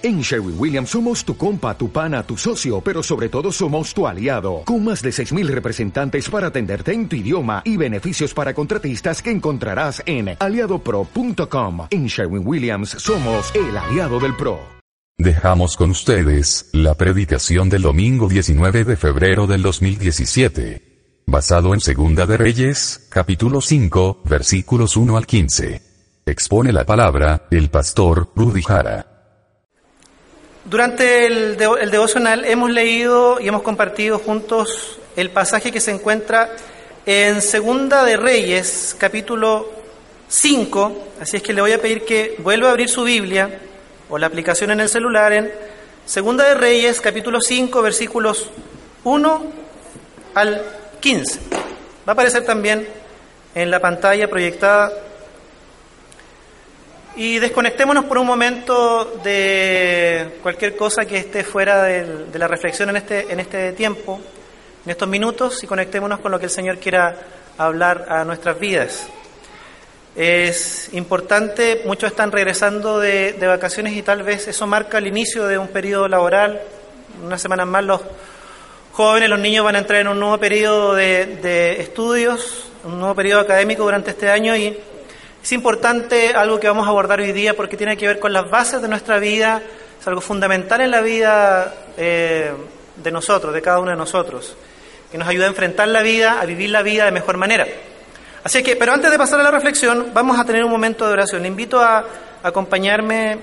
En Sherwin Williams somos tu compa, tu pana, tu socio, pero sobre todo somos tu aliado, con más de 6.000 representantes para atenderte en tu idioma y beneficios para contratistas que encontrarás en aliadopro.com. En Sherwin Williams somos el aliado del PRO. Dejamos con ustedes la predicación del domingo 19 de febrero del 2017, basado en Segunda de Reyes, capítulo 5, versículos 1 al 15. Expone la palabra, el pastor Rudy Jara. Durante el, el, devocional hemos leído y hemos compartido juntos el pasaje que se encuentra en Segunda de Reyes, capítulo 5. Así es que le voy a pedir que vuelva a abrir su Biblia o la aplicación en el celular en Segunda de Reyes, capítulo 5, versículos 1 al 15. Va a aparecer también en la pantalla proyectada y desconectémonos por un momento de cualquier cosa que esté fuera de, la reflexión en este, en este tiempo, en estos minutos, y conectémonos con lo que el Señor quiera hablar a nuestras vidas. Es importante, muchos están regresando de, de, vacaciones y tal vez eso marca el inicio de un periodo laboral. Unas semanas más los jóvenes, los niños van a entrar en un nuevo periodo de, de estudios, un nuevo periodo académico durante este año y es importante algo que vamos a abordar hoy día porque tiene que ver con las bases de nuestra vida, es algo fundamental en la vida eh, de nosotros, de cada uno de nosotros, que nos ayuda a enfrentar la vida, a vivir la vida de mejor manera. Así que, pero antes de pasar a la reflexión, vamos a tener un momento de oración. Le invito a acompañarme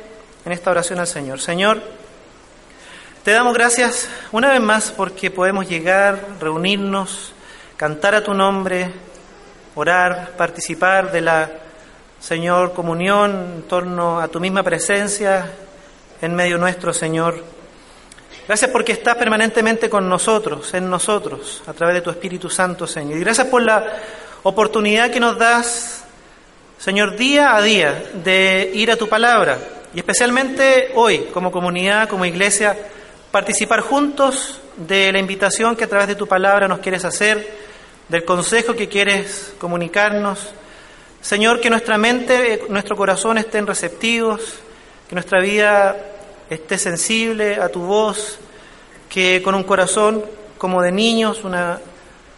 en esta oración al Señor. Señor, te damos gracias una vez más porque podemos llegar, reunirnos, cantar a tu nombre, orar, participar de la Señor, comunión en torno a tu misma presencia en medio nuestro, Señor. Gracias porque estás permanentemente con nosotros, en nosotros, a través de tu Espíritu Santo, Señor. Y gracias por la oportunidad que nos das, Señor, día a día de ir a tu palabra. Y especialmente hoy, como comunidad, como iglesia, participar juntos de la invitación que a través de tu palabra nos quieres hacer, del consejo que quieres comunicarnos Señor, que nuestra mente, nuestro corazón estén receptivos, que nuestra vida esté sensible a tu voz, que con un corazón como de niños, una,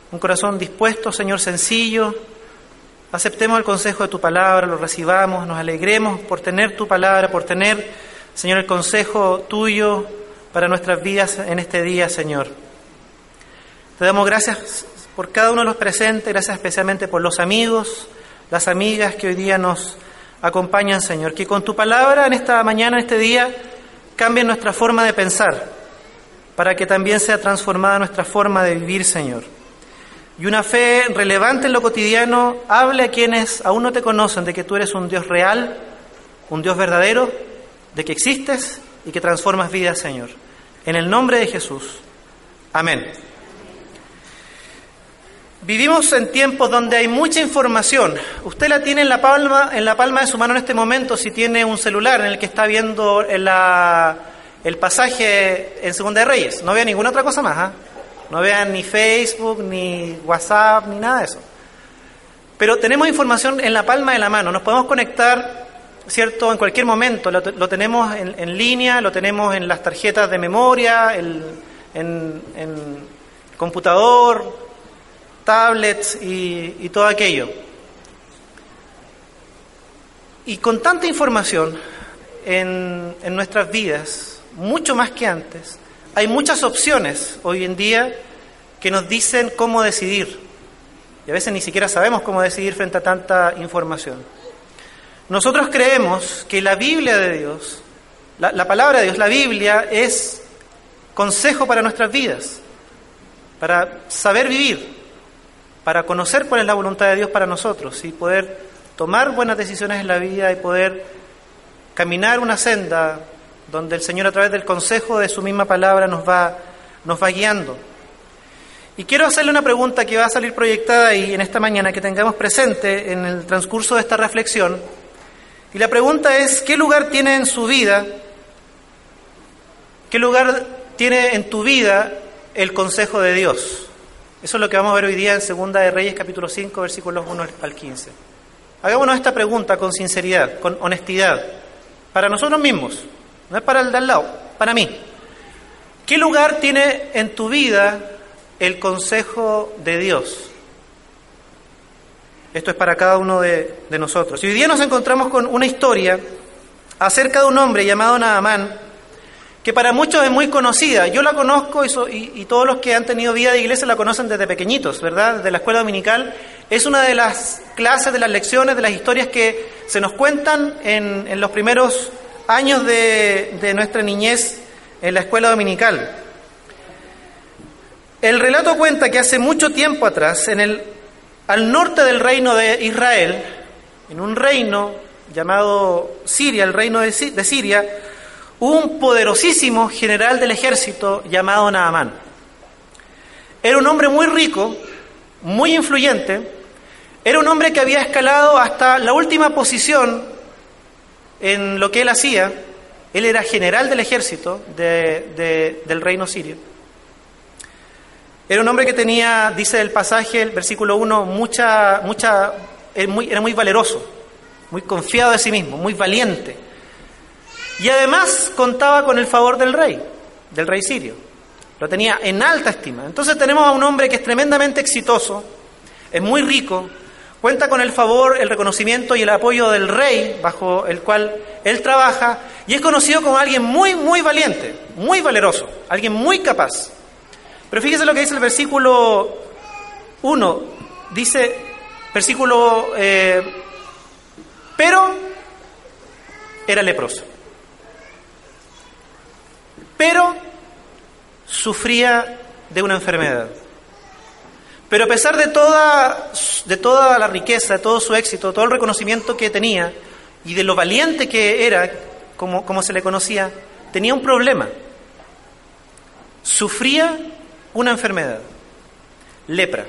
un corazón dispuesto, Señor, sencillo, aceptemos el consejo de tu palabra, lo recibamos, nos alegremos por tener tu palabra, por tener, Señor, el consejo tuyo para nuestras vidas en este día, Señor. Te damos gracias por cada uno de los presentes, gracias especialmente por los amigos, las amigas que hoy día nos acompañan, Señor. Que con tu palabra en esta mañana, en este día, cambien nuestra forma de pensar, para que también sea transformada nuestra forma de vivir, Señor. Y una fe relevante en lo cotidiano hable a quienes aún no te conocen de que tú eres un Dios real, un Dios verdadero, de que existes y que transformas vidas, Señor. En el nombre de Jesús. Amén. Vivimos en tiempos donde hay mucha información. Usted la tiene en la palma, en la palma de su mano en este momento si tiene un celular en el que está viendo la, el pasaje en Segunda de Reyes. No vea ninguna otra cosa más. ¿eh? No vean ni Facebook, ni WhatsApp, ni nada de eso. Pero tenemos información en la palma de la mano. Nos podemos conectar, ¿cierto?, en cualquier momento. Lo, lo tenemos en, en, línea, lo tenemos en las tarjetas de memoria, el, en, en computador, tablets y, todo aquello. Y con tanta información en, en, nuestras vidas, mucho más que antes, hay muchas opciones hoy en día que nos dicen cómo decidir. Y a veces ni siquiera sabemos cómo decidir frente a tanta información. Nosotros creemos que la Biblia de Dios, la palabra de Dios, la Biblia, es consejo para nuestras vidas, para saber vivir para conocer cuál es la voluntad de Dios para nosotros y poder tomar buenas decisiones en la vida y poder caminar una senda donde el Señor a través del consejo de su misma palabra nos va, nos va guiando. Y quiero hacerle una pregunta que va a salir proyectada y en esta mañana que tengamos presente en el transcurso de esta reflexión. Y la pregunta es, ¿qué lugar tiene en su vida, qué lugar tiene en tu vida el consejo de Dios? Eso es lo que vamos a ver hoy día en Segunda de Reyes capítulo 5 versículos 1 al 15. Hagámonos esta pregunta con sinceridad, con honestidad, para nosotros mismos. no es para el de al lado, para mí. ¿Qué lugar tiene en tu vida el consejo de Dios? Esto es para cada uno de, nosotros. Y hoy día nos encontramos con una historia acerca de un hombre llamado Naamán, que para muchos es muy conocida. Yo la conozco y, todos los que han tenido vida de iglesia la conocen desde pequeñitos, ¿verdad? Desde la escuela dominical. Es una de las clases, de las lecciones, de las historias que se nos cuentan en, en los primeros años de, nuestra niñez en la escuela dominical. El relato cuenta que hace mucho tiempo atrás, en el, al norte del reino de Israel, en un reino llamado Siria, el reino de, Siria, un poderosísimo general del ejército llamado Naamán. Era un hombre muy rico, muy influyente, era un hombre que había escalado hasta la última posición en lo que él hacía, él era general del ejército del reino sirio. Era un hombre que tenía, dice el pasaje, el versículo 1, mucha, mucha, era muy, era muy valeroso, muy confiado de sí mismo, muy valiente. Y además contaba con el favor del rey, del rey sirio. Lo tenía en alta estima. Entonces tenemos a un hombre que es tremendamente exitoso, es muy rico, Cuenta con el favor, el reconocimiento y el apoyo del rey bajo el cual él trabaja y es conocido como alguien muy, muy valiente, muy valeroso, alguien muy capaz. Pero fíjese lo que dice el versículo 1. Dice, versículo, eh, pero era leproso. Pero sufría de una enfermedad. Pero a pesar de toda, de toda la riqueza, de todo su éxito, todo el reconocimiento que tenía y de lo valiente que era, como, como se le conocía, tenía un problema. Sufría una enfermedad, lepra.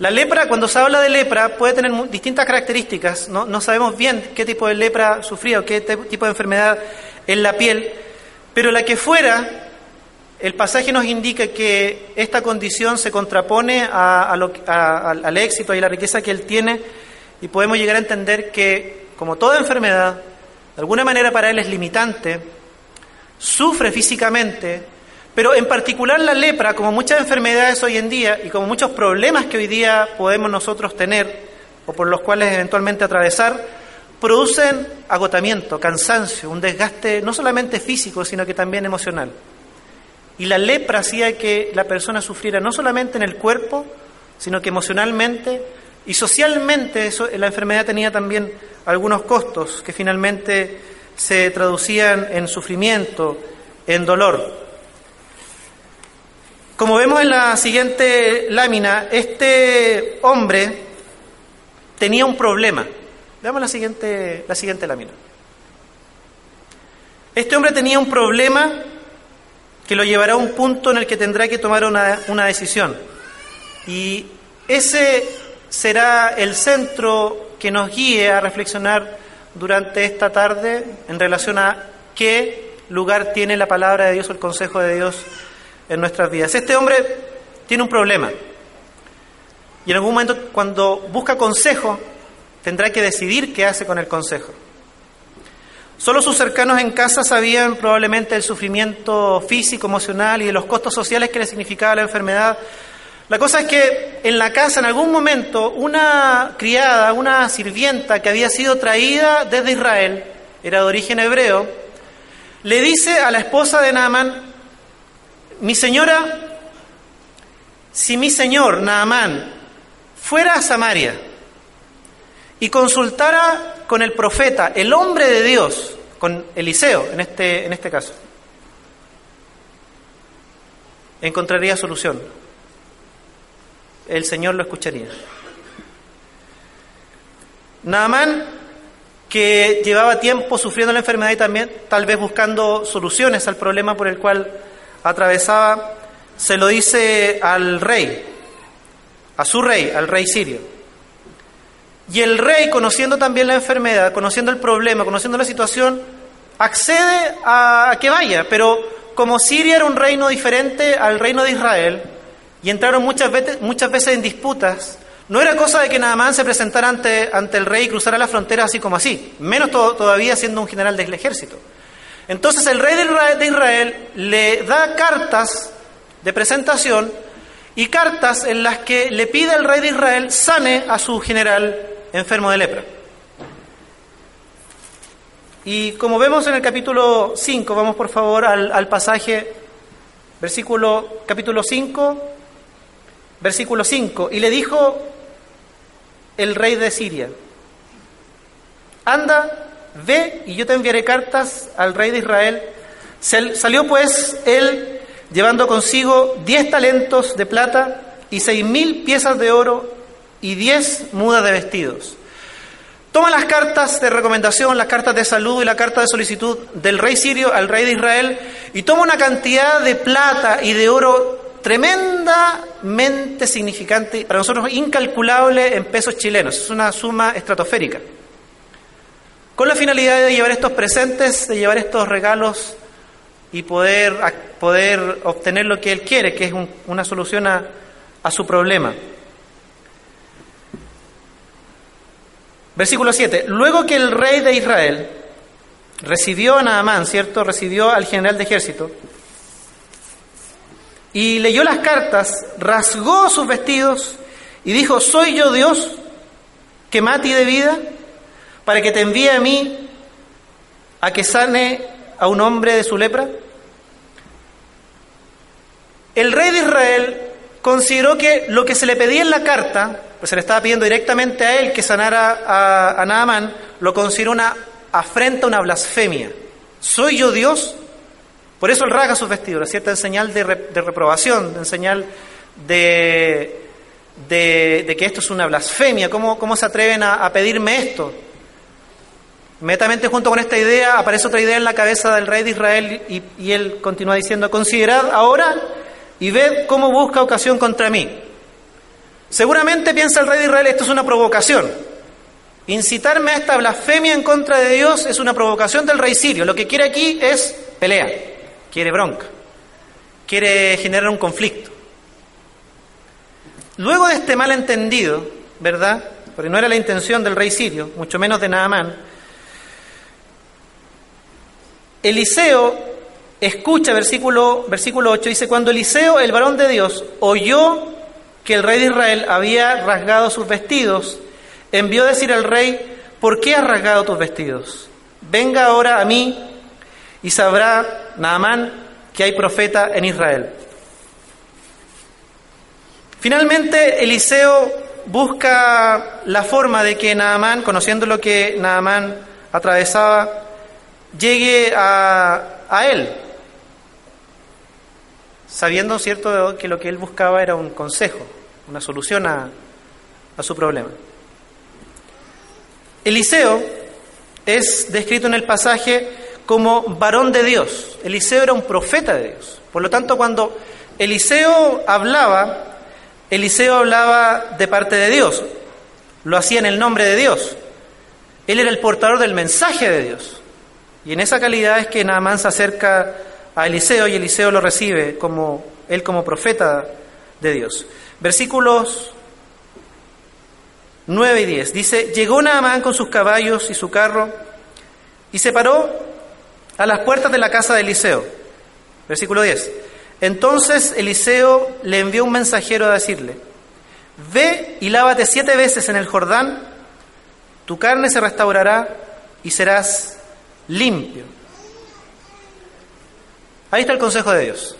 La lepra, cuando se habla de lepra, puede tener distintas características. No, no sabemos bien qué tipo de lepra sufría o qué tipo de enfermedad en la piel, pero la que fuera el pasaje nos indica que esta condición se contrapone al éxito y la riqueza que él tiene y podemos llegar a entender que, como toda enfermedad, de alguna manera para él es limitante, sufre físicamente, pero en particular la lepra, como muchas enfermedades hoy en día y como muchos problemas que hoy día podemos nosotros tener o por los cuales eventualmente atravesar, producen agotamiento, cansancio, un desgaste no solamente físico, sino que también emocional. Y la lepra hacía que la persona sufriera no solamente en el cuerpo, sino que emocionalmente y socialmente la enfermedad tenía también algunos costos que finalmente se traducían en sufrimiento, en dolor. Como vemos en la siguiente lámina, este hombre tenía un problema. Veamos la siguiente, la siguiente lámina. Este hombre tenía un problema que lo llevará a un punto en el que tendrá que tomar una, una decisión. Y ese será el centro que nos guíe a reflexionar durante esta tarde en relación a qué lugar tiene la palabra de Dios o el consejo de Dios en nuestras vidas. Este hombre tiene un problema y en algún momento cuando busca consejo tendrá que decidir qué hace con el consejo. Solo sus cercanos en casa sabían probablemente el sufrimiento físico, emocional y de los costos sociales que le significaba la enfermedad. La cosa es que en la casa, en algún momento, una criada, una sirvienta que había sido traída desde Israel, era de origen hebreo, le dice a la esposa de Naaman, mi señora, si mi señor Naamán fuera a Samaria y consultara con el profeta, el hombre de Dios, con Eliseo en este, en este caso. Encontraría solución. El Señor lo escucharía. Naamán, que llevaba tiempo sufriendo la enfermedad y también tal vez buscando soluciones al problema por el cual atravesaba, se lo dice al rey, a su rey, al rey sirio. Y el rey, conociendo también la enfermedad, conociendo el problema, conociendo la situación, accede a que vaya. Pero como Siria era un reino diferente al reino de Israel, y entraron muchas veces, muchas veces en disputas, no era cosa de que nada más se presentara ante, ante el rey y cruzara la frontera así como así, menos todavía siendo un general del ejército. Entonces el rey de Israel le da cartas de presentación y cartas en las que le pide al rey de Israel sane a su general enfermo de lepra. Y como vemos en el capítulo 5, vamos por favor al, al pasaje, versículo, capítulo 5, versículo 5, y le dijo el rey de Siria, anda, ve y yo te enviaré cartas al rey de Israel. Salió pues él llevando consigo diez talentos de plata y seis mil piezas de oro y diez mudas de vestidos. Toma las cartas de recomendación, las cartas de salud y la carta de solicitud del rey sirio al rey de Israel y toma una cantidad de plata y de oro tremendamente significante, para nosotros incalculable en pesos chilenos, es una suma estratosférica, con la finalidad de llevar estos presentes, de llevar estos regalos y poder, poder obtener lo que él quiere, que es una solución a su problema. Versículo 7. Luego que el rey de Israel recibió a Naamán, ¿cierto? Recibió al general de ejército y leyó las cartas, rasgó sus vestidos y dijo, ¿soy yo Dios que mate de vida para que te envíe a mí a que sane a un hombre de su lepra? El rey de Israel consideró que lo que se le pedía en la carta, pues se le estaba pidiendo directamente a él que sanara a, a lo consideró una afrenta, una blasfemia. ¿Soy yo Dios? Por eso él rasga sus vestiduras, ¿cierto? En señal de, reprobación, en señal de, de, que esto es una blasfemia. ¿Cómo, cómo se atreven a, a pedirme esto? Inmediatamente junto con esta idea aparece otra idea en la cabeza del rey de Israel y, y él continúa diciendo, considerad ahora y ved cómo busca ocasión contra mí. Seguramente piensa el rey de Israel, esto es una provocación. Incitarme a esta blasfemia en contra de Dios es una provocación del rey sirio. Lo que quiere aquí es pelea, quiere bronca, quiere generar un conflicto. Luego de este malentendido, ¿verdad? Porque no era la intención del rey sirio, mucho menos de Naamán, Eliseo escucha, versículo, versículo 8, dice, cuando Eliseo, el varón de Dios, oyó que el rey de Israel había rasgado sus vestidos, envió a decir al rey, ¿por qué has rasgado tus vestidos? Venga ahora a mí y sabrá Naamán que hay profeta en Israel. Finalmente, Eliseo busca la forma de que Naamán, conociendo lo que Naamán atravesaba, llegue a, a él, sabiendo, cierto, que lo que él buscaba era un consejo, una solución a, a su problema. Eliseo es descrito en el pasaje como varón de Dios. Eliseo era un profeta de Dios. Por lo tanto, cuando Eliseo hablaba, Eliseo hablaba de parte de Dios. Lo hacía en el nombre de Dios. Él era el portador del mensaje de Dios. Y en esa calidad es que Naamán se acerca a Eliseo y Eliseo lo recibe como él como profeta de Dios. Versículos 9 y 10. Dice, llegó Naamán con sus caballos y su carro y se paró a las puertas de la casa de Eliseo. Versículo 10. Entonces Eliseo le envió un mensajero a decirle, ve y lávate siete veces en el Jordán, tu carne se restaurará y serás limpio. Ahí está el consejo de Dios.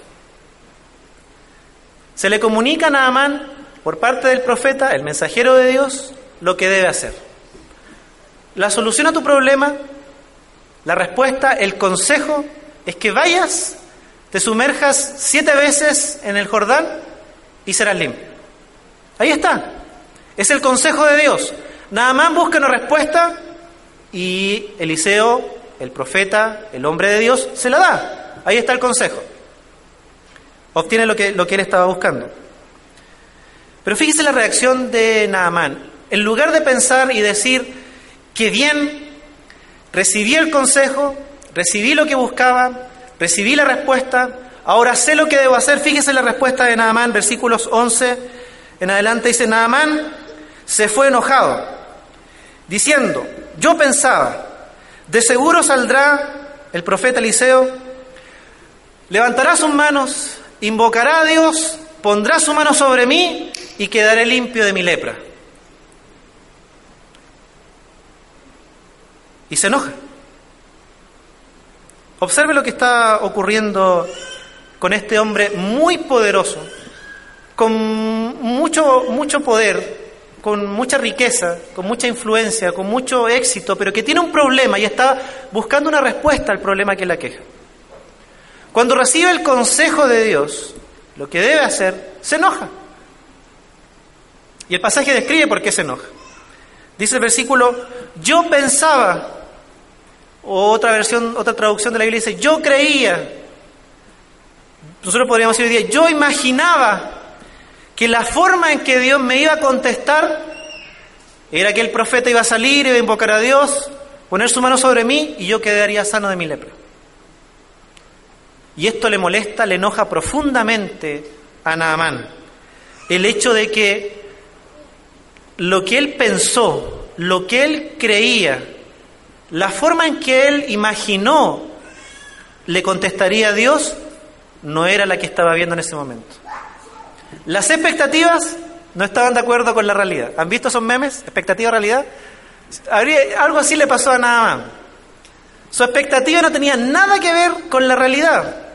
Se le comunica a Naamán por parte del profeta, el mensajero de Dios, lo que debe hacer. La solución a tu problema, la respuesta, el consejo es que vayas, te sumerjas siete veces en el Jordán y serás limpio. Ahí está. Es el consejo de Dios. Naamán busca una respuesta y Eliseo el profeta, el hombre de Dios, se la da. Ahí está el consejo. Obtiene lo que, lo que él estaba buscando. Pero fíjese la reacción de Naamán. En lugar de pensar y decir que bien, recibí el consejo, recibí lo que buscaba, recibí la respuesta, ahora sé lo que debo hacer, fíjese la respuesta de Naamán, versículos 11 en adelante dice, Naamán se fue enojado, diciendo, yo pensaba, de seguro saldrá el profeta Eliseo, levantará sus manos, invocará a Dios, pondrá su mano sobre mí y quedaré limpio de mi lepra. Y se enoja. Observe lo que está ocurriendo con este hombre muy poderoso, con mucho, mucho poder, con mucha riqueza, con mucha influencia, con mucho éxito, pero que tiene un problema y está buscando una respuesta al problema que la queja. Cuando recibe el consejo de Dios, lo que debe hacer, se enoja. Y el pasaje describe por qué se enoja. Dice el versículo, yo pensaba, o otra versión, otra traducción de la Biblia dice, yo creía. Nosotros podríamos decir hoy día, yo imaginaba que la forma en que Dios me iba a contestar era que el profeta iba a salir, iba a invocar a Dios, poner su mano sobre mí y yo quedaría sano de mi lepra. Y esto le molesta, le enoja profundamente a Naamán. El hecho de que lo que él pensó, lo que él creía, la forma en que él imaginó le contestaría a Dios, no era la que estaba viendo en ese momento. Las expectativas no estaban de acuerdo con la realidad. ¿Han visto esos memes? Expectativa-realidad. Algo así le pasó a Naamán. Su expectativa no tenía nada que ver con la realidad.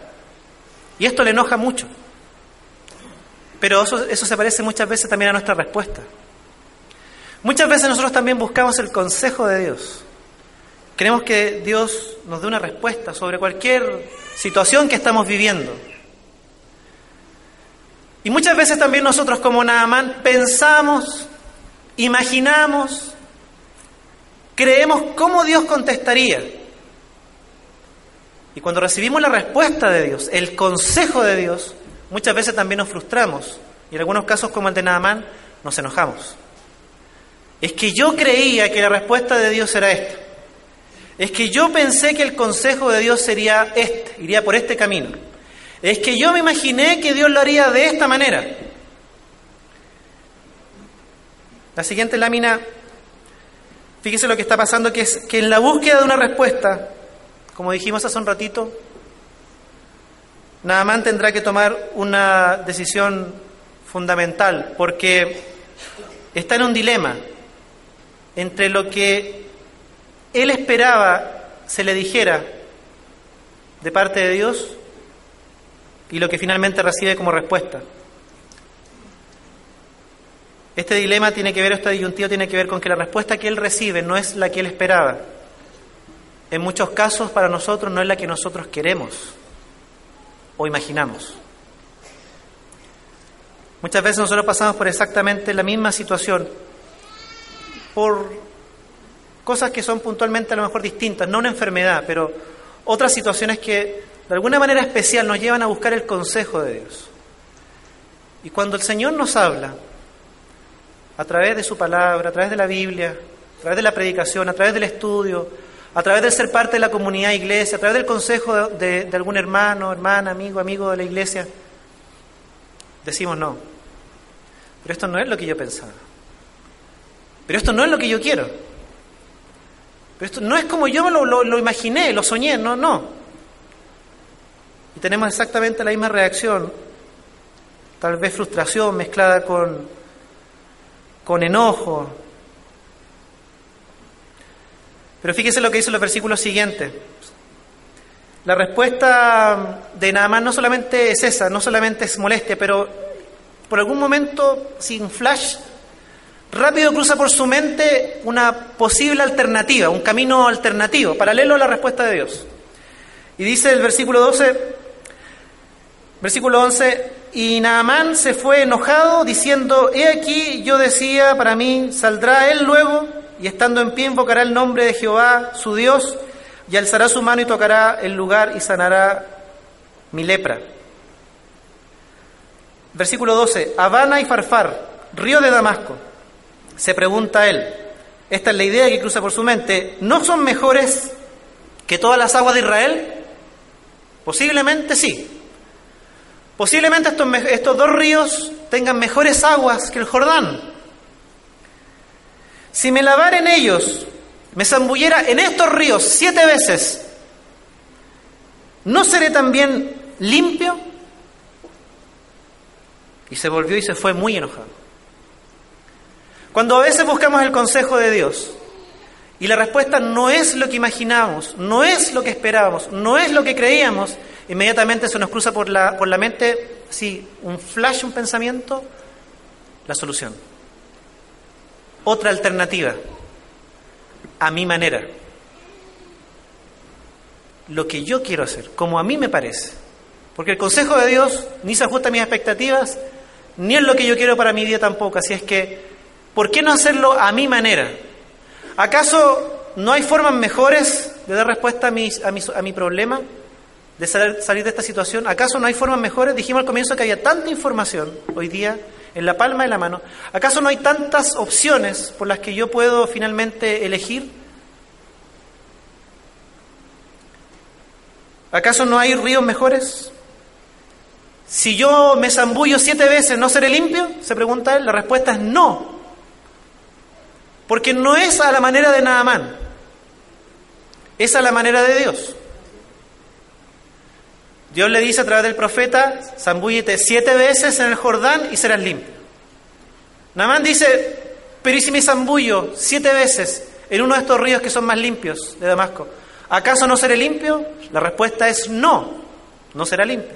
Y esto le enoja mucho. Pero eso, se parece muchas veces también a nuestra respuesta. Muchas veces nosotros también buscamos el consejo de Dios. Queremos que Dios nos dé una respuesta sobre cualquier situación que estamos viviendo. Y muchas veces también nosotros como Naamán pensamos, imaginamos, creemos cómo Dios contestaría. Y cuando recibimos la respuesta de Dios, el consejo de Dios, muchas veces también nos frustramos. Y en algunos casos como el de Naamán, nos enojamos. Es que yo creía que la respuesta de Dios era esta. Es que yo pensé que el consejo de Dios sería este, iría por este camino. Es que yo me imaginé que Dios lo haría de esta manera. La siguiente lámina, fíjese lo que está pasando, que es que en la búsqueda de una respuesta, como dijimos hace un ratito, Naamán tendrá que tomar una decisión fundamental, porque está en un dilema entre lo que él esperaba se le dijera de parte de Dios y lo que finalmente recibe como respuesta. Este dilema tiene que ver, este disyuntivo tiene que ver con que la respuesta que él recibe no es la que él esperaba. En muchos casos para nosotros no es la que nosotros queremos o imaginamos. Muchas veces nosotros pasamos por exactamente la misma situación, por cosas que son puntualmente a lo mejor distintas, no una enfermedad, pero otras situaciones que de alguna manera especial nos llevan a buscar el consejo de Dios. Y cuando el Señor nos habla, a través de su palabra, a través de la Biblia, a través de la predicación, a través del estudio, a través de ser parte de la comunidad iglesia, a través del consejo de, algún hermano, hermana, amigo, amigo de la iglesia, decimos no. Pero esto no es lo que yo pensaba. Pero esto no es lo que yo quiero. Pero esto no es como yo lo, lo, lo imaginé, lo soñé, no, no. Y tenemos exactamente la misma reacción, tal vez frustración mezclada con, con enojo. Pero fíjese lo que dice los versículos siguientes. La respuesta de Naamán no solamente es esa, no solamente es molestia, pero por algún momento, sin flash, rápido cruza por su mente una posible alternativa, un camino alternativo, paralelo a la respuesta de Dios. Y dice el versículo 12, Versículo 11, y Naamán se fue enojado diciendo, he aquí yo decía para mí, saldrá él luego y estando en pie invocará el nombre de Jehová, su Dios, y alzará su mano y tocará el lugar y sanará mi lepra. Versículo 12, Habana y Farfar, río de Damasco. Se pregunta él, esta es la idea que cruza por su mente, ¿no son mejores que todas las aguas de Israel? Posiblemente sí, Posiblemente estos, dos ríos tengan mejores aguas que el Jordán. Si me lavara en ellos, me zambullera en estos ríos siete veces, ¿no seré también limpio? Y se volvió y se fue muy enojado. Cuando a veces buscamos el consejo de Dios y la respuesta no es lo que imaginábamos, no es lo que esperábamos, no es lo que creíamos, inmediatamente se nos cruza por la, por la mente, sí, un flash, un pensamiento, la solución. Otra alternativa, a mi manera. Lo que yo quiero hacer, como a mí me parece. Porque el consejo de Dios ni se ajusta a mis expectativas, ni es lo que yo quiero para mi vida tampoco. Así es que, ¿por qué no hacerlo a mi manera? ¿Acaso no hay formas mejores de dar respuesta a a mi, problema? ¿De salir de esta situación? ¿Acaso no hay formas mejores? Dijimos al comienzo que había tanta información hoy día en la palma de la mano. ¿Acaso no hay tantas opciones por las que yo puedo finalmente elegir? ¿Acaso no hay ríos mejores? Si yo me zambullo siete veces, ¿no seré limpio? Se pregunta él. La respuesta es no. Porque no es a la manera de Naamán, es a la manera de Dios. Dios le dice a través del profeta, zambúllete siete veces en el Jordán y serás limpio. Naamán dice, pero ¿y si me zambullo siete veces en uno de estos ríos que son más limpios de Damasco? ¿Acaso no seré limpio? La respuesta es no, no será limpio.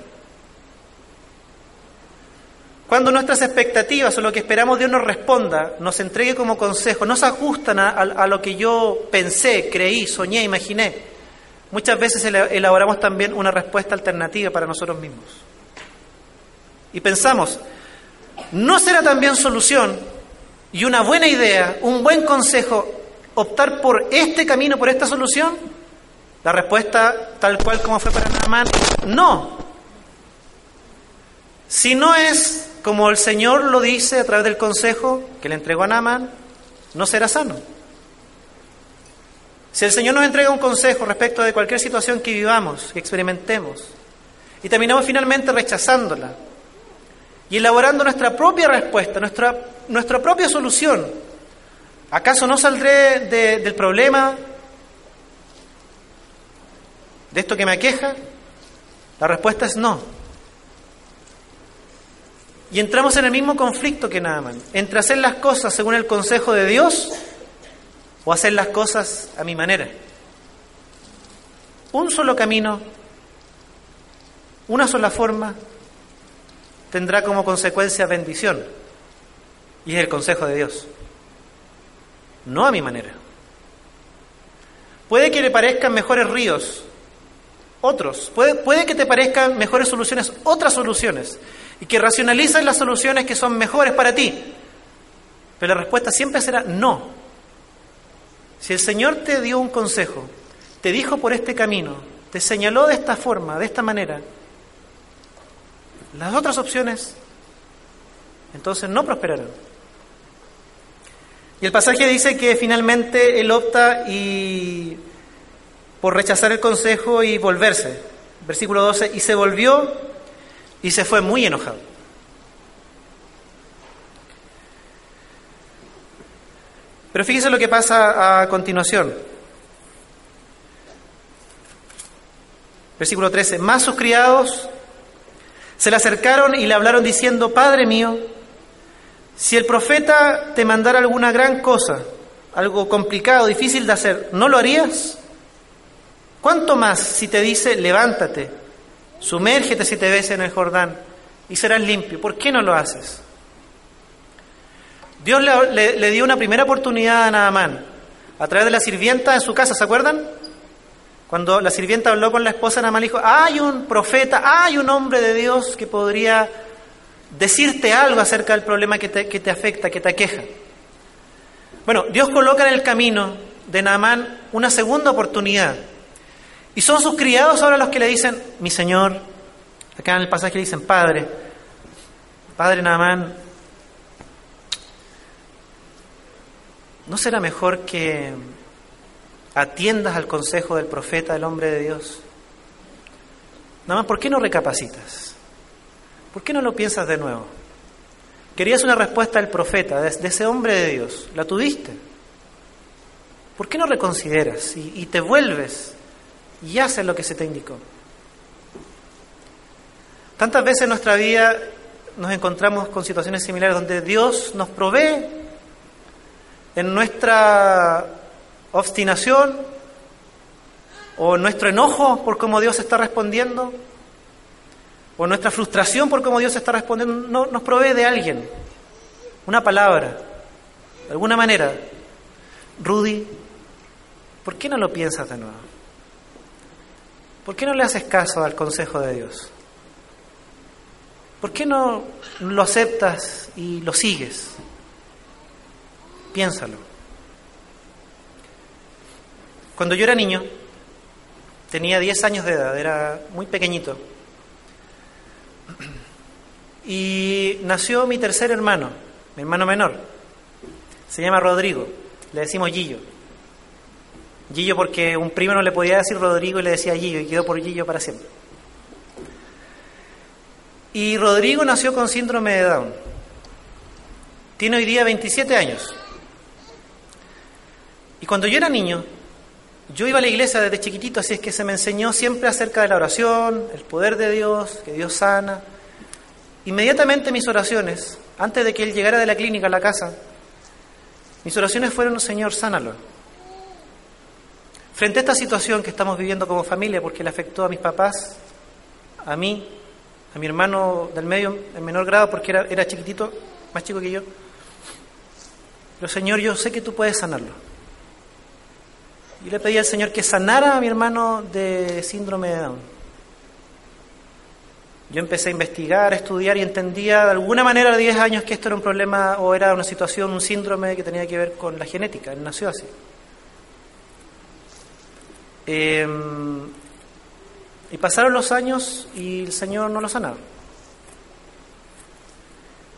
Cuando nuestras expectativas o lo que esperamos Dios nos responda, nos entregue como consejo, no se ajustan a, lo que yo pensé, creí, soñé, imaginé, muchas veces elaboramos también una respuesta alternativa para nosotros mismos. Y pensamos, ¿no será también solución y una buena idea, un buen consejo, optar por este camino, por esta solución? La respuesta, tal cual como fue para Naamán, no. Si no es como el Señor lo dice a través del consejo que le entregó a Naaman, no será sano. Si el Señor nos entrega un consejo respecto de cualquier situación que vivamos, que experimentemos, y terminamos finalmente rechazándola y elaborando nuestra propia respuesta, nuestra, nuestra propia solución, ¿acaso no saldré del problema, de esto que me aqueja? La respuesta es no. Y entramos en el mismo conflicto que Naaman, entre hacer las cosas según el consejo de Dios o hacer las cosas a mi manera. Un solo camino, una sola forma, tendrá como consecuencia bendición, y es el consejo de Dios, no a mi manera. Puede que le parezcan mejores ríos, otros, puede, puede que te parezcan mejores soluciones, otras soluciones, y que racionalizas las soluciones que son mejores para ti. Pero la respuesta siempre será no. Si el Señor te dio un consejo, te dijo por este camino, te señaló de esta forma, de esta manera, las otras opciones entonces no prosperarán. Y el pasaje dice que finalmente él opta y por rechazar el consejo y volverse. Versículo 12, y se volvió y se fue muy enojado. Pero fíjese lo que pasa a continuación. Versículo 13. Más sus criados se le acercaron y le hablaron diciendo, Padre mío, si el profeta te mandara alguna gran cosa, algo complicado, difícil de hacer, ¿no lo harías? ¿Cuánto más si te dice, levántate, Sumérgete siete veces en el Jordán y serás limpio. ¿Por qué no lo haces? Dios le, dio una primera oportunidad a Naamán a través de la sirvienta en su casa, ¿se acuerdan? Cuando la sirvienta habló con la esposa Naamán, dijo, hay un profeta, hay un hombre de Dios que podría decirte algo acerca del problema que te, que te afecta, que te aqueja. Bueno, Dios coloca en el camino de Naamán una segunda oportunidad y son sus criados ahora los que le dicen, mi Señor, acá en el pasaje le dicen, Padre, Padre Naamán, ¿no será mejor que atiendas al consejo del profeta, del hombre de Dios? Naamán, ¿por qué no recapacitas? ¿Por qué no lo piensas de nuevo? Querías una respuesta del profeta, de, ese hombre de Dios, la tuviste. ¿Por qué no reconsideras y te vuelves y haces lo que se te indicó. Tantas veces en nuestra vida nos encontramos con situaciones similares donde Dios nos provee en nuestra obstinación o en nuestro enojo por cómo Dios está respondiendo o nuestra frustración por cómo Dios está respondiendo, no, nos provee de alguien, una palabra, de alguna manera. Rudy, ¿por qué no lo piensas de nuevo? ¿Por qué no le haces caso al consejo de Dios? ¿Por qué no lo aceptas y lo sigues? Piénsalo. Cuando yo era niño, tenía 10 años de edad, era muy pequeñito, y nació mi tercer hermano, mi hermano menor. Se llama Rodrigo, le decimos Gillo. Gillo porque un primo no le podía decir Rodrigo y le decía Gillo y quedó por Gillo para siempre. Y Rodrigo nació con síndrome de Down. Tiene hoy día 27 años. Y cuando yo era niño, yo iba a la iglesia desde chiquitito, así es que se me enseñó siempre acerca de la oración, el poder de Dios, que Dios sana. Inmediatamente mis oraciones, antes de que él llegara de la clínica a la casa, mis oraciones fueron, Señor, sánalo. Frente a esta situación que estamos viviendo como familia, porque le afectó a mis papás, a mí, a mi hermano del medio en menor grado, porque era, era chiquitito, más chico que yo, pero Señor, yo sé que tú puedes sanarlo. Y le pedí al Señor que sanara a mi hermano de síndrome de Down. Yo empecé a investigar, a estudiar y entendía de alguna manera a 10 años que esto era un problema o era una situación, un síndrome que tenía que ver con la genética. Él nació así. Em, y pasaron los años y el Señor no lo sanaba.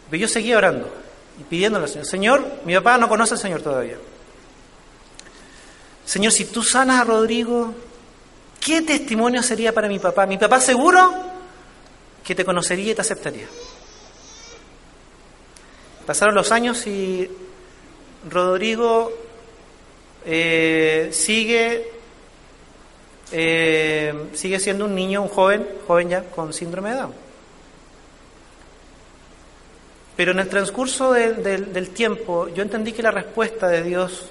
Pero yo seguía orando y pidiéndole al Señor. Señor, mi papá no conoce al Señor todavía. Señor, si tú sanas a Rodrigo, ¿qué testimonio sería para mi papá? Mi papá seguro que te conocería y te aceptaría. Pasaron los años y Rodrigo eh, sigue, eh, sigue siendo un niño, un joven, joven ya, con síndrome de Down. Pero en el transcurso del tiempo yo entendí que la respuesta de Dios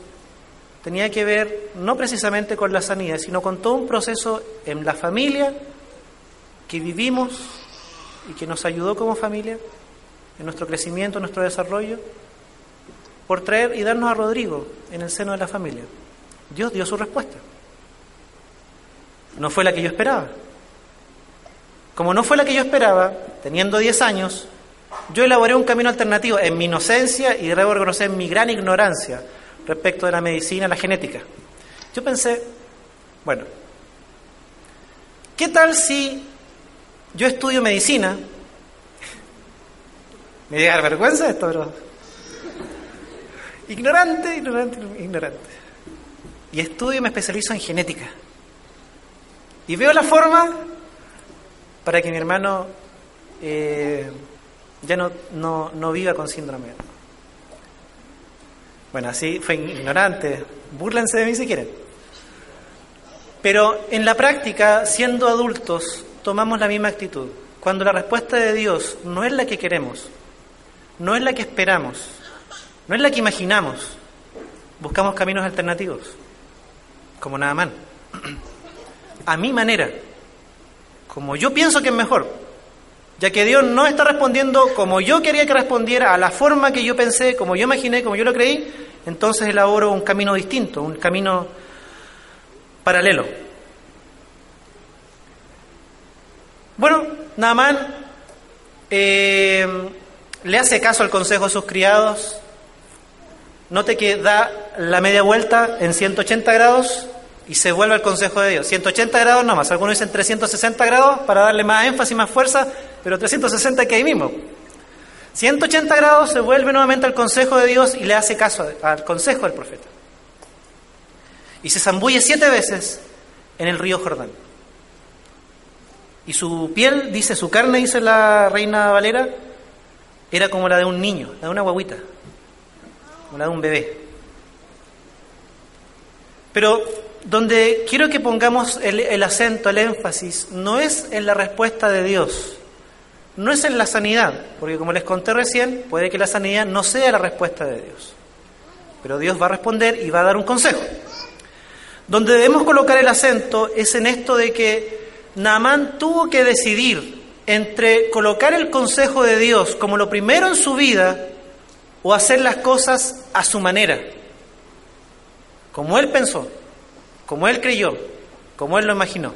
tenía que ver no precisamente con la sanidad, sino con todo un proceso en la familia que vivimos y que nos ayudó como familia en nuestro crecimiento, en nuestro desarrollo, por traer y darnos a Rodrigo en el seno de la familia. Dios dio su respuesta. No fue la que yo esperaba. Como no fue la que yo esperaba, teniendo 10 años, yo elaboré un camino alternativo en mi inocencia y debo reconocer mi gran ignorancia respecto de la medicina, la genética. Yo pensé, bueno, ¿qué tal si yo estudio medicina. Me llega a vergüenza esto, pero. Ignorante, ignorante, ignorante. Y estudio y me especializo en genética. Y veo la forma para que mi hermano eh, ya no, no, no viva con síndrome. Bueno, así fue ignorante. Búrlense de mí si quieren. Pero en la práctica, siendo adultos, tomamos la misma actitud. Cuando la respuesta de Dios no es la que queremos, no es la que esperamos, no es la que imaginamos, buscamos caminos alternativos, como nada más. A mi manera, como yo pienso que es mejor, ya que Dios no está respondiendo como yo quería que respondiera, a la forma que yo pensé, como yo imaginé, como yo lo creí, entonces elaboro un camino distinto, un camino paralelo. Bueno, Naamán eh, le hace caso al consejo de sus criados. Note que da la media vuelta en 180 grados y se vuelve al consejo de Dios. 180 grados nomás, algunos dicen 360 grados para darle más énfasis, más fuerza, pero 360 que ahí mismo. 180 grados se vuelve nuevamente al consejo de Dios y le hace caso al consejo del profeta. Y se zambulle siete veces en el río Jordán. Y su piel, dice, su carne, dice la reina Valera, era como la de un niño, la de una guaguita, como la de un bebé. Pero donde quiero que pongamos el, acento, el énfasis, no es en la respuesta de Dios, no es en la sanidad, porque como les conté recién, puede que la sanidad no sea la respuesta de Dios. Pero Dios va a responder y va a dar un consejo. Donde debemos colocar el acento es en esto de que Naamán tuvo que decidir entre colocar el consejo de Dios como lo primero en su vida o hacer las cosas a su manera, como él pensó, como él creyó, como él lo imaginó.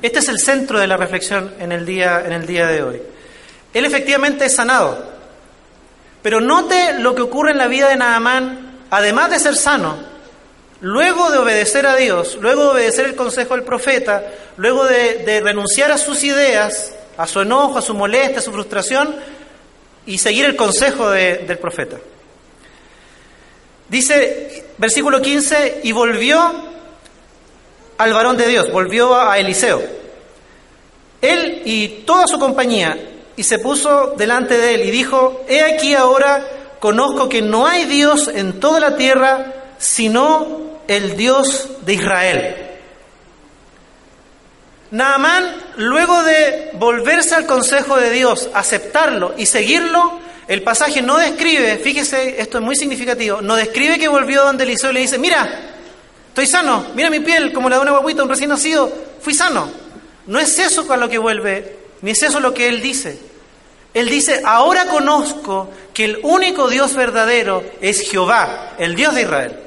Este es el centro de la reflexión en el día, en el día de hoy. Él efectivamente es sanado, pero note lo que ocurre en la vida de Naamán, además de ser sano, luego de obedecer a Dios, luego de obedecer el consejo del profeta, luego de, renunciar a sus ideas, a su enojo, a su molestia, a su frustración, y seguir el consejo del profeta. Dice, versículo 15, y volvió al varón de Dios, volvió a Eliseo. Él y toda su compañía, y se puso delante de él y dijo, he aquí ahora conozco que no hay Dios en toda la tierra sino el Dios de Israel. Naamán, luego de volverse al consejo de Dios, aceptarlo y seguirlo, el pasaje no describe, fíjese, esto es muy significativo, no describe que volvió donde Eliseo y le dice, mira, Estoy sano, mira mi piel como la de una guaguita, un recién nacido, fui sano. No es eso con lo que vuelve, ni es eso lo que él dice. Él dice, ahora conozco que el único Dios verdadero es Jehová, el Dios de Israel.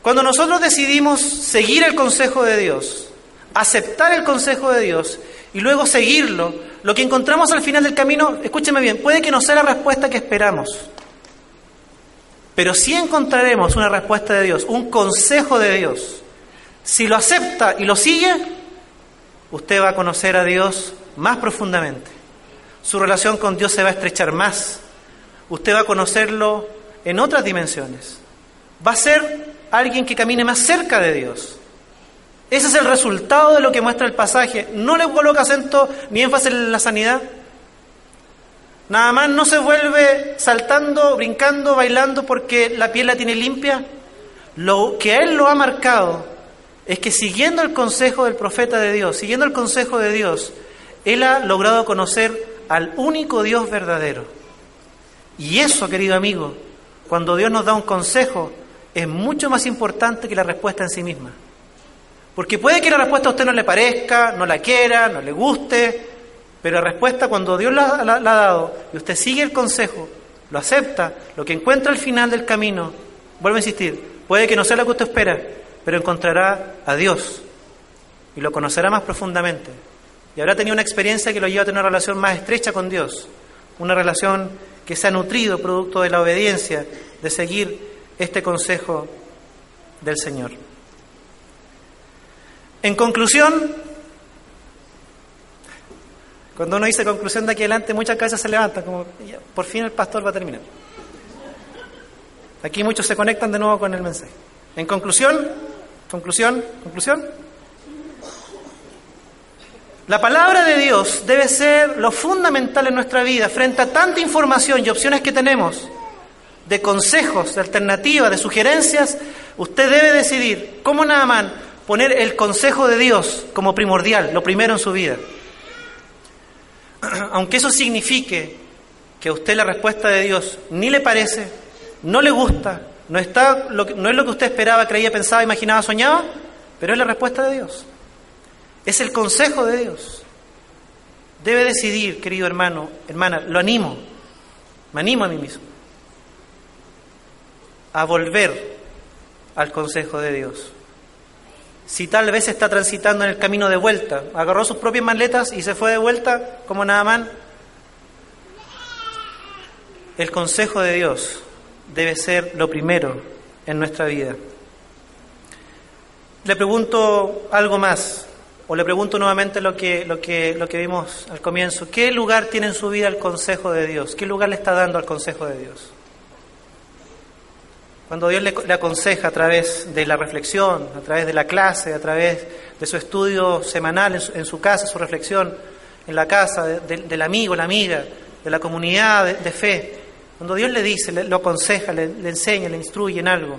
Cuando nosotros decidimos seguir el consejo de Dios, aceptar el consejo de Dios y luego seguirlo, lo que encontramos al final del camino, escúcheme bien, puede que no sea la respuesta que esperamos. Pero sí encontraremos una respuesta de Dios, un consejo de Dios. Si lo acepta y lo sigue, usted va a conocer a Dios más profundamente. Su relación con Dios se va a estrechar más. Usted va a conocerlo en otras dimensiones. Va a ser alguien que camine más cerca de Dios. Ese es el resultado de lo que muestra el pasaje. No le coloca acento ni énfasis en la sanidad, Nada más no se vuelve saltando, brincando, bailando porque la piel la tiene limpia. Lo que a él lo ha marcado es que siguiendo el consejo del profeta de Dios, siguiendo el consejo de Dios, él ha logrado conocer al único Dios verdadero. Y eso, querido amigo, cuando Dios nos da un consejo, es mucho más importante que la respuesta en sí misma. Porque puede que la respuesta a usted no le parezca, no la quiera, no le guste, pero la respuesta cuando Dios la, ha dado y usted sigue el consejo, lo acepta, lo que encuentra al final del camino, vuelvo a insistir, puede que no sea lo que usted espera, pero encontrará a Dios y lo conocerá más profundamente. Y habrá tenido una experiencia que lo lleva a tener una relación más estrecha con Dios, una relación que se ha nutrido producto de la obediencia, de seguir este consejo del Señor. En conclusión, cuando uno dice conclusión de aquí adelante, muchas cabezas se levantan, como por fin el pastor va a terminar. Aquí muchos se conectan de nuevo con el mensaje. En conclusión, conclusión, conclusión. La palabra de Dios debe ser lo fundamental en nuestra vida frente a tanta información y opciones que tenemos de consejos, de alternativas, de sugerencias. Usted debe decidir cómo nada más poner el consejo de Dios como primordial, lo primero en su vida. aunque eso signifique que a usted la respuesta de Dios ni le parece, no le gusta, no, está no es lo que usted esperaba, creía, pensaba, imaginaba, soñaba, pero es la respuesta de Dios. Es el consejo de Dios. Debe decidir, querido hermano, hermana, lo animo, me animo a mí mismo, a volver al consejo de Dios si tal vez está transitando en el camino de vuelta. Agarró sus propias maletas y se fue de vuelta como nada más. El consejo de Dios debe ser lo primero en nuestra vida. Le pregunto algo más, o le pregunto nuevamente lo que, lo que, lo que vimos al comienzo. ¿Qué lugar tiene en su vida el consejo de Dios? ¿Qué lugar le está dando al consejo de Dios? Cuando Dios le, aconseja a través de la reflexión, a través de la clase, a través de su estudio semanal en su, casa, su reflexión en la casa, del amigo, la amiga, de la comunidad de, fe, cuando Dios le dice, le, lo aconseja, le, le enseña, le instruye en algo,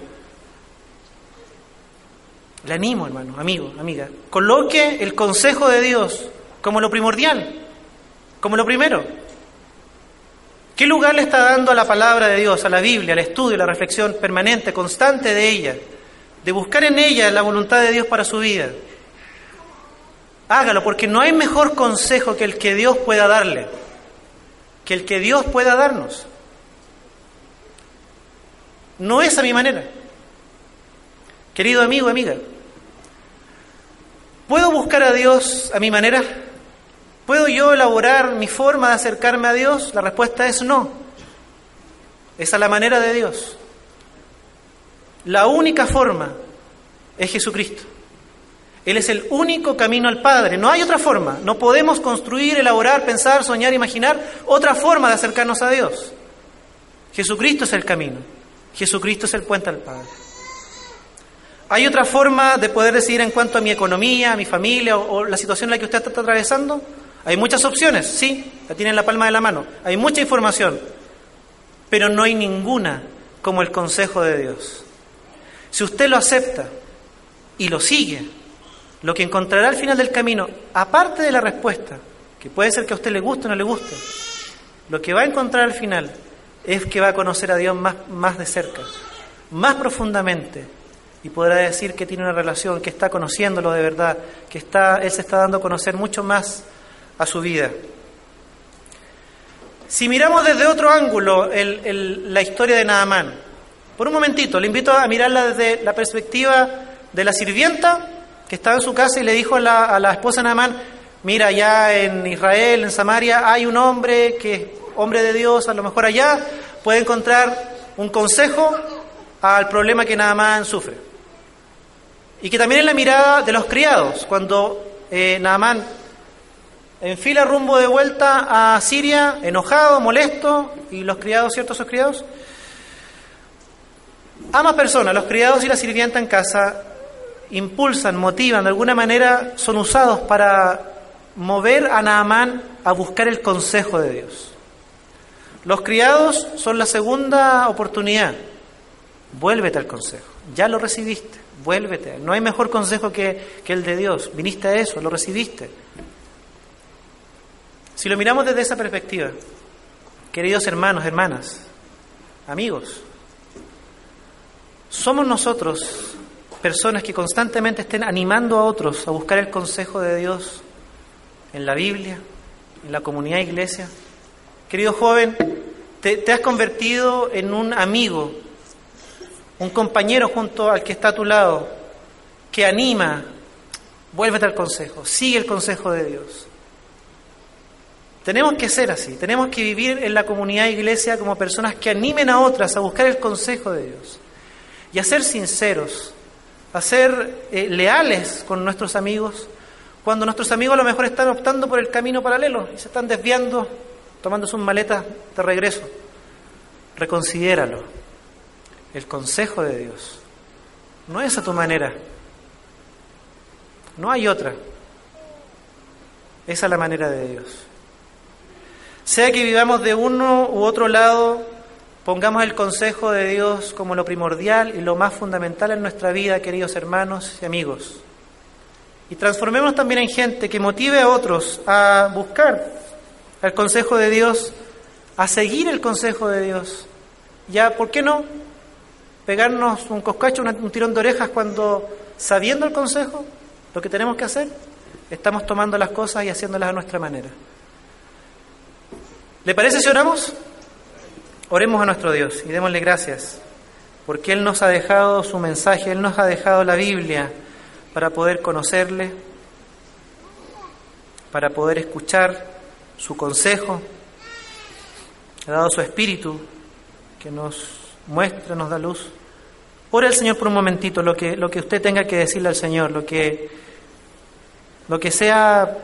Le animo, hermano, amigo, amiga. Coloque el consejo de Dios como lo primordial, como lo primero. ¿Qué lugar le está dando a la palabra de Dios, a la Biblia, al estudio, a la reflexión permanente, constante de ella? De buscar en ella la voluntad de Dios para su vida. Hágalo, porque no hay mejor consejo que el que Dios pueda darle, que el que Dios pueda darnos. No es a mi manera. Querido amigo, amiga, ¿puedo buscar a Dios a mi manera? ¿Puedo yo elaborar mi forma de acercarme a Dios? La respuesta es no. Es a la manera de Dios. La única forma es Jesucristo. Él es el único camino al Padre. No hay otra forma. No podemos construir, elaborar, pensar, soñar, imaginar otra forma de acercarnos a Dios. Jesucristo es el camino. Jesucristo es el puente al Padre. ¿Hay otra forma de poder decidir en cuanto a mi economía, a mi familia o, o la situación en la que usted está atravesando? Hay muchas opciones, sí, la tiene en la palma de la mano. Hay mucha información, pero no hay ninguna como el consejo de Dios. Si usted lo acepta y lo sigue, lo que encontrará al final del camino, aparte de la respuesta, que puede ser que a usted le guste o no le guste, lo que va a encontrar al final es que va a conocer a Dios más, más de cerca, más profundamente, y podrá decir que tiene una relación, que está conociéndolo de verdad, que está, Él se está dando a conocer mucho más a su vida. Si miramos desde otro ángulo la historia de Naamán, por un momentito, le invito a mirarla desde la perspectiva de la sirvienta que estaba en su casa y le dijo a la, esposa de Naamán, mira, allá en Israel, en Samaria, hay un hombre que es hombre de Dios, a lo mejor allá puede encontrar un consejo al problema que Naamán sufre. Y que también en la mirada de los criados, cuando eh, enfila rumbo de vuelta a Siria, enojado, molesto, y los criados, ¿cierto? Esos criados. Ama personas, los criados y la sirvienta en casa impulsan, motivan, de alguna manera son usados para mover a Naamán a buscar el consejo de Dios. Los criados son la segunda oportunidad. Vuélvete al consejo. Ya lo recibiste. Vuélvete. No hay mejor consejo que, que el de Dios. Viniste a eso, lo recibiste. Si lo miramos desde esa perspectiva, queridos hermanos, hermanas, amigos, somos nosotros personas que constantemente estén animando a otros a buscar el consejo de Dios en la Biblia, en la comunidad iglesia. Querido joven, te, te, has convertido en un amigo, un compañero junto al que está a tu lado, que anima, vuélvete al consejo, sigue el consejo de Dios. Tenemos que ser así, tenemos que vivir en la comunidad iglesia como personas que animen a otras a buscar el consejo de Dios y a ser sinceros, a ser eh, leales con nuestros amigos, cuando nuestros amigos a lo mejor están optando por el camino paralelo y se están desviando, tomando sus maletas de regreso. Reconsidéralo. El consejo de Dios no es a tu manera, no hay otra, es la manera de Dios. Sea que vivamos de uno u otro lado, pongamos el consejo de Dios como lo primordial y lo más fundamental en nuestra vida, queridos hermanos y amigos. Y transformémonos también en gente que motive a otros a buscar el consejo de Dios, a seguir el consejo de Dios. Ya, ¿por qué no? Pegarnos un coscacho, un tirón de orejas cuando, sabiendo el consejo, lo que tenemos que hacer, estamos tomando las cosas y haciéndolas a nuestra manera. ¿Le parece si oramos? Oremos a nuestro Dios y démosle gracias, porque Él nos ha dejado su mensaje, Él nos ha dejado la Biblia para poder conocerle, para poder escuchar su consejo, ha dado su espíritu que nos muestra, nos da luz. Ore al Señor por un momentito lo que, lo que usted tenga que decirle al Señor, lo que, lo que sea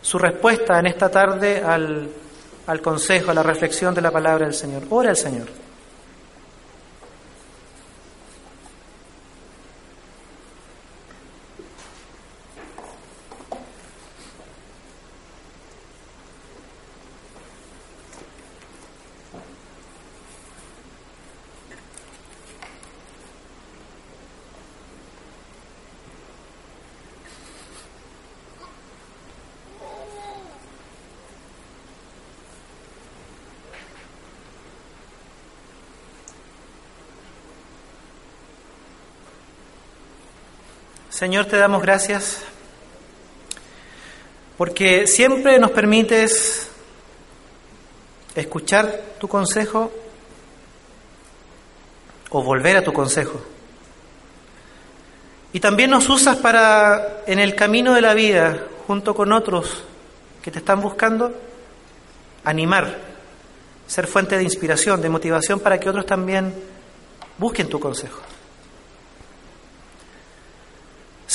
su respuesta en esta tarde al al consejo, a la reflexión de la palabra del Señor. Ora al Señor. Señor, te damos gracias porque siempre nos permites escuchar tu consejo o volver a tu consejo. Y también nos usas para, en el camino de la vida, junto con otros que te están buscando, animar, ser fuente de inspiración, de motivación para que otros también busquen tu consejo.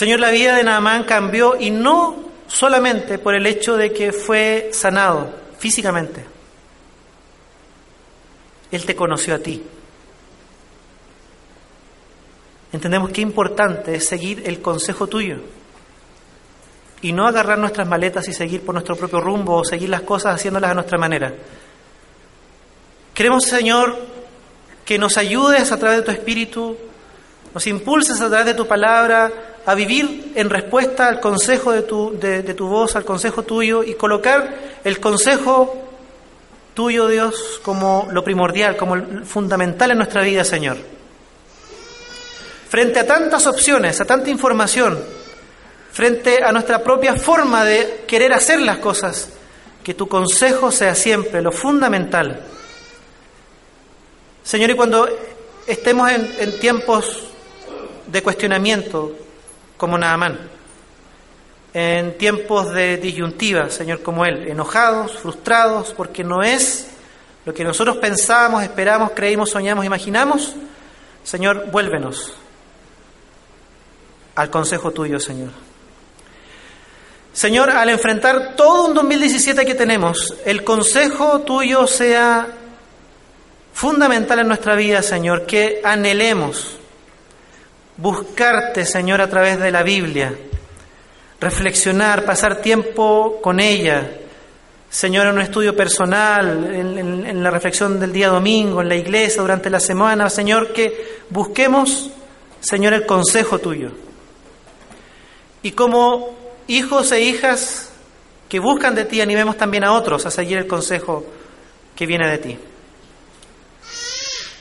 Señor, la vida de Naamán cambió y no solamente por el hecho de que fue sanado físicamente. Él te conoció a ti. Entendemos qué importante es seguir el consejo tuyo y no agarrar nuestras maletas y seguir por nuestro propio rumbo o seguir las cosas haciéndolas a nuestra manera. Queremos, Señor, que nos ayudes a través de tu Espíritu, nos impulses a través de tu palabra a vivir en respuesta al consejo de tu, de, tu voz, al consejo tuyo y colocar el consejo tuyo, Dios, como lo primordial, como fundamental en nuestra vida, Señor. Frente a tantas opciones, a tanta información, frente a nuestra propia forma de querer hacer las cosas, que tu consejo sea siempre lo fundamental. Señor, y cuando estemos en tiempos de cuestionamiento, como Naamán, en tiempos de disyuntiva, Señor, como Él, enojados, frustrados, porque no es lo que nosotros pensamos, esperamos, creímos, soñamos, imaginamos, Señor, vuélvenos al consejo tuyo, Señor. Señor, al enfrentar todo un 2017 que tenemos, el consejo tuyo sea fundamental en nuestra vida, Señor, que anhelemos buscarte, Señor, a través de la Biblia, reflexionar, pasar tiempo con ella, Señor, en un estudio personal, en, la reflexión del día domingo, en la iglesia, durante la semana, Señor, que busquemos, Señor, el consejo tuyo. Y como hijos e hijas que buscan de ti, animemos también a otros a seguir el consejo que viene de ti.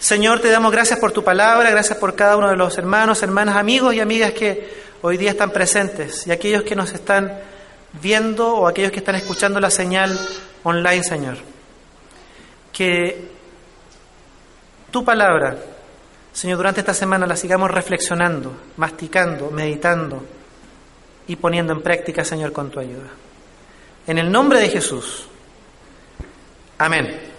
Señor, te damos gracias por tu palabra, gracias por cada uno de los hermanos, hermanas, amigos y amigas que hoy día están presentes y aquellos que nos están viendo o aquellos que están escuchando la señal online, Señor. Que tu palabra, Señor, durante esta semana la sigamos reflexionando, masticando, meditando y poniendo en práctica, Señor, con tu ayuda. En el nombre de Jesús. Amén.